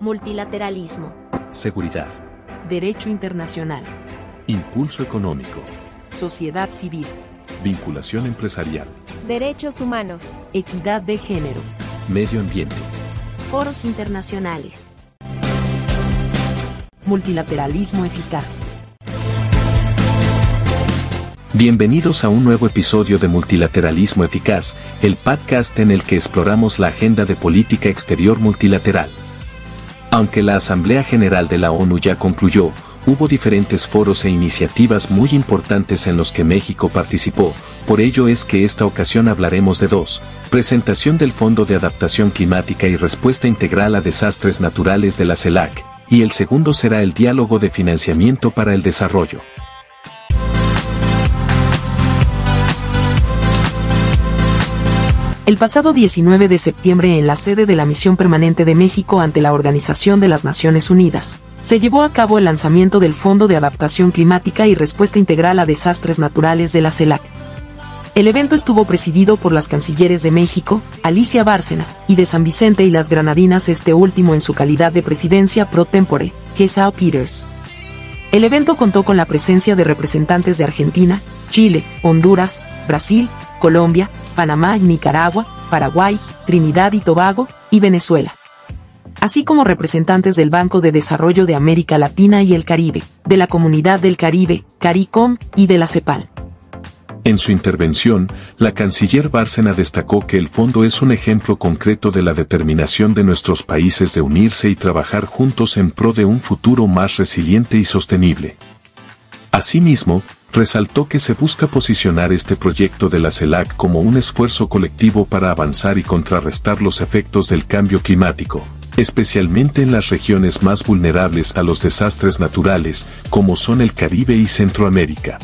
Multilateralismo. Seguridad. Derecho internacional. Impulso económico. Sociedad civil. Vinculación empresarial. Derechos humanos. Equidad de género. Medio ambiente. Foros internacionales. Multilateralismo eficaz. Bienvenidos a un nuevo episodio de Multilateralismo Eficaz, el podcast en el que exploramos la agenda de política exterior multilateral. Aunque la Asamblea General de la ONU ya concluyó, hubo diferentes foros e iniciativas muy importantes en los que México participó, por ello es que esta ocasión hablaremos de dos, presentación del Fondo de Adaptación Climática y Respuesta Integral a Desastres Naturales de la CELAC, y el segundo será el Diálogo de Financiamiento para el Desarrollo. El pasado 19 de septiembre en la sede de la Misión Permanente de México ante la Organización de las Naciones Unidas, se llevó a cabo el lanzamiento del Fondo de Adaptación Climática y Respuesta Integral a Desastres Naturales de la CELAC. El evento estuvo presidido por las cancilleres de México, Alicia Bárcena, y de San Vicente y las Granadinas, este último en su calidad de presidencia pro tempore, Gesao Peters. El evento contó con la presencia de representantes de Argentina, Chile, Honduras, Brasil, Colombia, Panamá, Nicaragua, Paraguay, Trinidad y Tobago, y Venezuela. Así como representantes del Banco de Desarrollo de América Latina y el Caribe, de la Comunidad del Caribe, CARICOM, y de la CEPAL. En su intervención, la canciller Bárcena destacó que el fondo es un ejemplo concreto de la determinación de nuestros países de unirse y trabajar juntos en pro de un futuro más resiliente y sostenible. Asimismo, resaltó que se busca posicionar este proyecto de la CELAC como un esfuerzo colectivo para avanzar y contrarrestar los efectos del cambio climático, especialmente en las regiones más vulnerables a los desastres naturales, como son el Caribe y Centroamérica.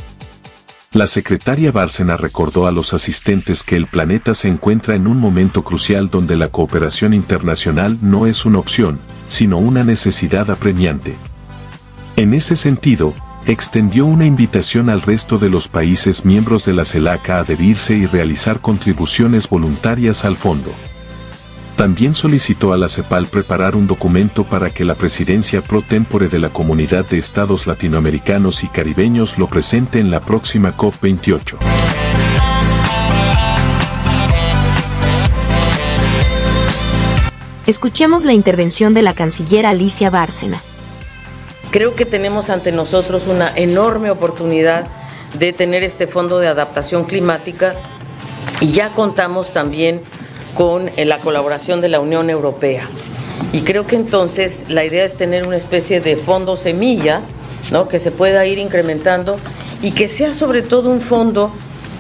La secretaria Bárcena recordó a los asistentes que el planeta se encuentra en un momento crucial donde la cooperación internacional no es una opción, sino una necesidad apremiante. En ese sentido, extendió una invitación al resto de los países miembros de la CELAC a adherirse y realizar contribuciones voluntarias al fondo. También solicitó a la CEPAL preparar un documento para que la presidencia pro tempore de la Comunidad de Estados Latinoamericanos y Caribeños lo presente en la próxima COP28. Escuchemos la intervención de la canciller Alicia Bárcena. Creo que tenemos ante nosotros una enorme oportunidad de tener este fondo de adaptación climática y ya contamos también con eh, la colaboración de la Unión Europea. Y creo que entonces la idea es tener una especie de fondo semilla, ¿no? que se pueda ir incrementando y que sea sobre todo un fondo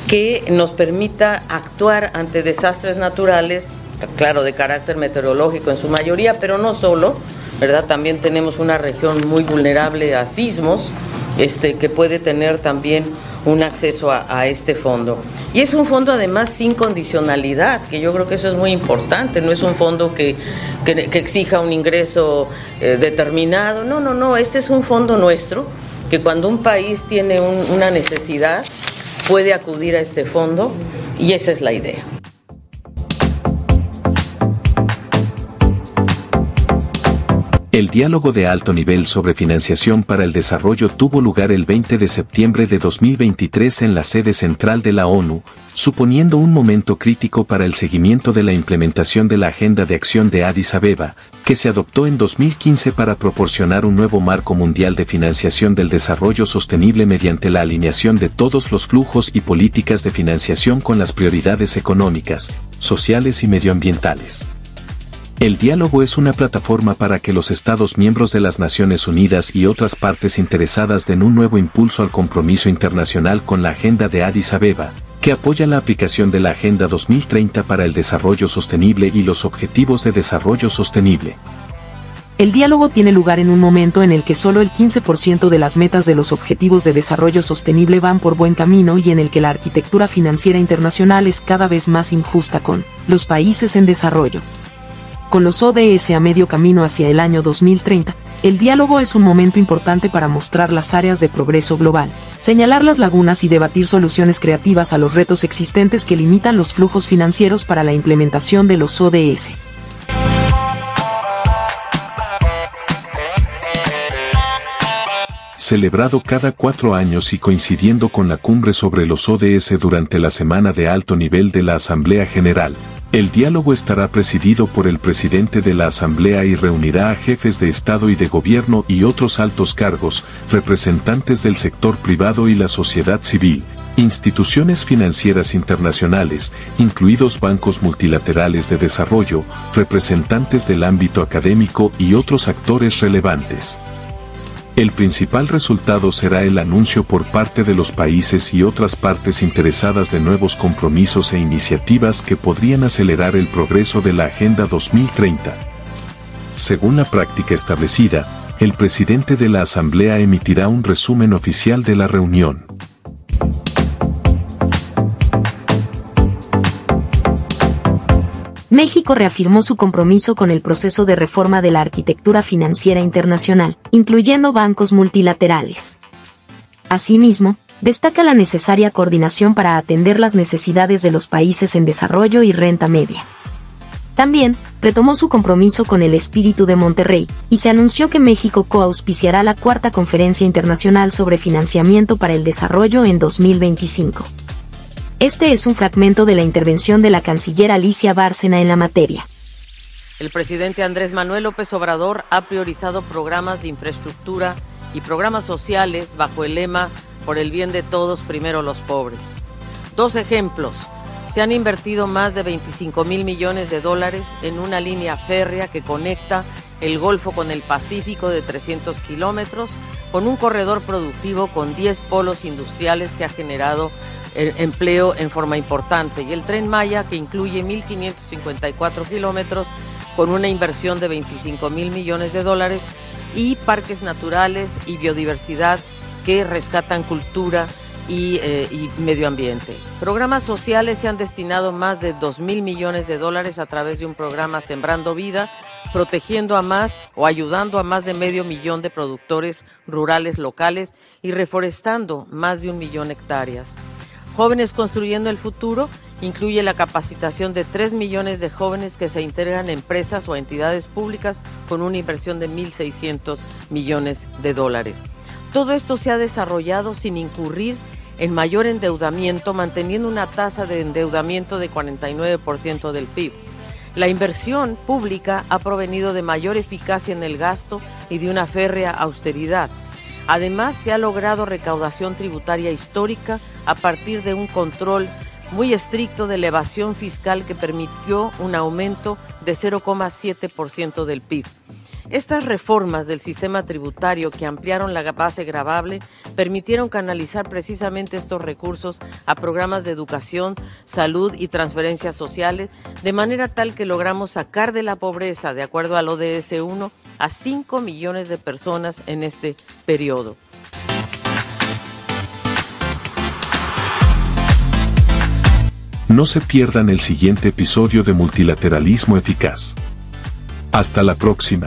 que nos permita actuar ante desastres naturales, claro, de carácter meteorológico en su mayoría, pero no solo, ¿verdad? También tenemos una región muy vulnerable a sismos, este, que puede tener también un acceso a, este fondo. Y es un fondo además sin condicionalidad, que yo creo que eso es muy importante, no es un fondo que, exija un ingreso eh, determinado, no, no, no, este es un fondo nuestro, que cuando un país tiene una necesidad puede acudir a este fondo y esa es la idea. El diálogo de alto nivel sobre financiación para el desarrollo tuvo lugar el 20 de septiembre de 2023 en la sede central de la ONU, suponiendo un momento crítico para el seguimiento de la implementación de la Agenda de Acción de Addis Abeba, que se adoptó en 2015 para proporcionar un nuevo marco mundial de financiación del desarrollo sostenible mediante la alineación de todos los flujos y políticas de financiación con las prioridades económicas, sociales y medioambientales. El diálogo es una plataforma para que los Estados miembros de las Naciones Unidas y otras partes interesadas den un nuevo impulso al compromiso internacional con la Agenda de Addis Abeba, que apoya la aplicación de la Agenda 2030 para el Desarrollo Sostenible y los Objetivos de Desarrollo Sostenible. El diálogo tiene lugar en un momento en el que solo el 15% de las metas de los Objetivos de Desarrollo Sostenible van por buen camino y en el que la arquitectura financiera internacional es cada vez más injusta con los países en desarrollo con los ODS a medio camino hacia el año 2030, el diálogo es un momento importante para mostrar las áreas de progreso global, señalar las lagunas y debatir soluciones creativas a los retos existentes que limitan los flujos financieros para la implementación de los ODS. Celebrado cada cuatro años y coincidiendo con la cumbre sobre los ODS durante la semana de alto nivel de la Asamblea General, el diálogo estará presidido por el presidente de la Asamblea y reunirá a jefes de Estado y de Gobierno y otros altos cargos, representantes del sector privado y la sociedad civil, instituciones financieras internacionales, incluidos bancos multilaterales de desarrollo, representantes del ámbito académico y otros actores relevantes. El principal resultado será el anuncio por parte de los países y otras partes interesadas de nuevos compromisos e iniciativas que podrían acelerar el progreso de la Agenda 2030. Según la práctica establecida, el presidente de la Asamblea emitirá un resumen oficial de la reunión. México reafirmó su compromiso con el proceso de reforma de la arquitectura financiera internacional, incluyendo bancos multilaterales. Asimismo, destaca la necesaria coordinación para atender las necesidades de los países en desarrollo y renta media. También, retomó su compromiso con el espíritu de Monterrey, y se anunció que México coauspiciará la cuarta conferencia internacional sobre financiamiento para el desarrollo en 2025. Este es un fragmento de la intervención de la canciller Alicia Bárcena en la materia. El presidente Andrés Manuel López Obrador ha priorizado programas de infraestructura y programas sociales bajo el lema Por el bien de todos, primero los pobres. Dos ejemplos. Se han invertido más de 25 mil millones de dólares en una línea férrea que conecta el Golfo con el Pacífico de 300 kilómetros, con un corredor productivo con 10 polos industriales que ha generado empleo en forma importante. Y el tren Maya, que incluye 1.554 kilómetros con una inversión de 25 mil millones de dólares y parques naturales y biodiversidad que rescatan cultura y, eh, medio ambiente. Programas sociales se han destinado más de 2 mil millones de dólares a través de un programa Sembrando Vida, protegiendo a más o ayudando a más de medio millón de productores rurales locales y reforestando más de un millón de hectáreas. Jóvenes Construyendo el Futuro incluye la capacitación de 3 millones de jóvenes que se integran en empresas o entidades públicas con una inversión de 1.600 millones de dólares. Todo esto se ha desarrollado sin incurrir en mayor endeudamiento, manteniendo una tasa de endeudamiento de 49% del PIB. La inversión pública ha provenido de mayor eficacia en el gasto y de una férrea austeridad. Además, se ha logrado recaudación tributaria histórica a partir de un control muy estricto de elevación fiscal que permitió un aumento de 0,7% del PIB. Estas reformas del sistema tributario que ampliaron la base gravable permitieron canalizar precisamente estos recursos a programas de educación, salud y transferencias sociales, de manera tal que logramos sacar de la pobreza, de acuerdo al ODS 1, a 5 millones de personas en este periodo. No se pierdan el siguiente episodio de Multilateralismo Eficaz. Hasta la próxima.